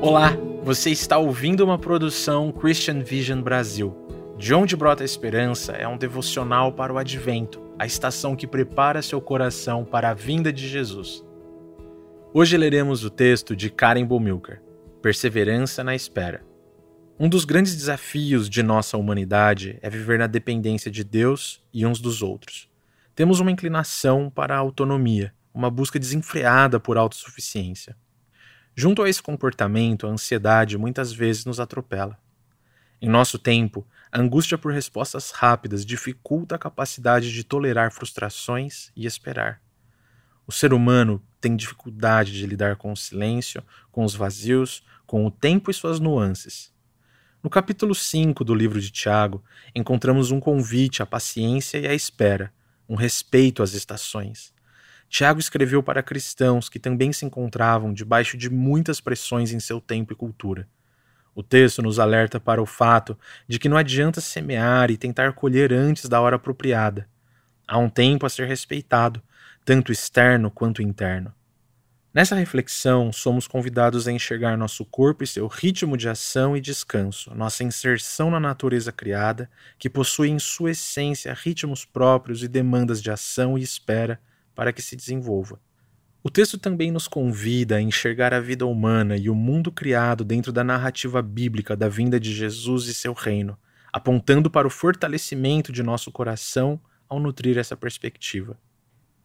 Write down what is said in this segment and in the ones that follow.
Olá, você está ouvindo uma produção Christian Vision Brasil. De onde brota a esperança é um devocional para o advento, a estação que prepara seu coração para a vinda de Jesus. Hoje leremos o texto de Karen Bomilcar, Perseverança na Espera. Um dos grandes desafios de nossa humanidade é viver na dependência de Deus e uns dos outros. Temos uma inclinação para a autonomia, uma busca desenfreada por autossuficiência. Junto a esse comportamento, a ansiedade muitas vezes nos atropela. Em nosso tempo, a angústia por respostas rápidas dificulta a capacidade de tolerar frustrações e esperar. O ser humano tem dificuldade de lidar com o silêncio, com os vazios, com o tempo e suas nuances. No capítulo 5 do livro de Tiago, encontramos um convite à paciência e à espera, um respeito às estações. Tiago escreveu para cristãos que também se encontravam debaixo de muitas pressões em seu tempo e cultura. O texto nos alerta para o fato de que não adianta semear e tentar colher antes da hora apropriada. Há um tempo a ser respeitado, tanto externo quanto interno. Nessa reflexão, somos convidados a enxergar nosso corpo e seu ritmo de ação e descanso, nossa inserção na natureza criada, que possui em sua essência ritmos próprios e demandas de ação e espera para que se desenvolva. O texto também nos convida a enxergar a vida humana e o mundo criado dentro da narrativa bíblica da vinda de Jesus e seu reino, apontando para o fortalecimento de nosso coração ao nutrir essa perspectiva.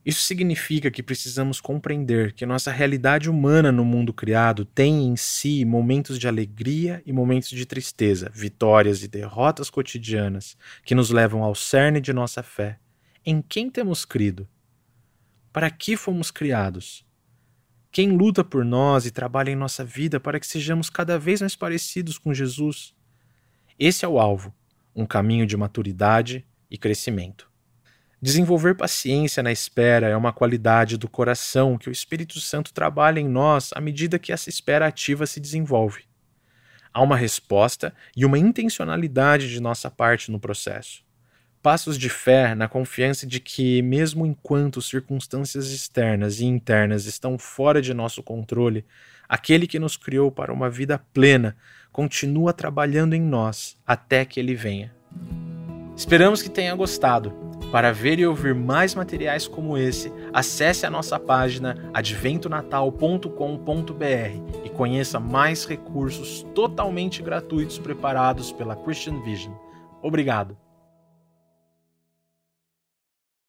Isso significa que precisamos compreender que nossa realidade humana no mundo criado tem em si momentos de alegria e momentos de tristeza, vitórias e derrotas cotidianas que nos levam ao cerne de nossa fé. Em quem temos crido? Para que fomos criados? Quem luta por nós e trabalha em nossa vida para que sejamos cada vez mais parecidos com Jesus? Esse é o alvo, um caminho de maturidade e crescimento. Desenvolver paciência na espera é uma qualidade do coração que o Espírito Santo trabalha em nós à medida que essa espera ativa se desenvolve. Há uma resposta e uma intencionalidade de nossa parte no processo passos de fé na confiança de que, mesmo enquanto circunstâncias externas e internas estão fora de nosso controle, aquele que nos criou para uma vida plena continua trabalhando em nós até que ele venha. Esperamos que tenha gostado. Para ver e ouvir mais materiais como esse, acesse a nossa página adventonatal.com.br e conheça mais recursos totalmente gratuitos preparados pela Christian Vision. Obrigado.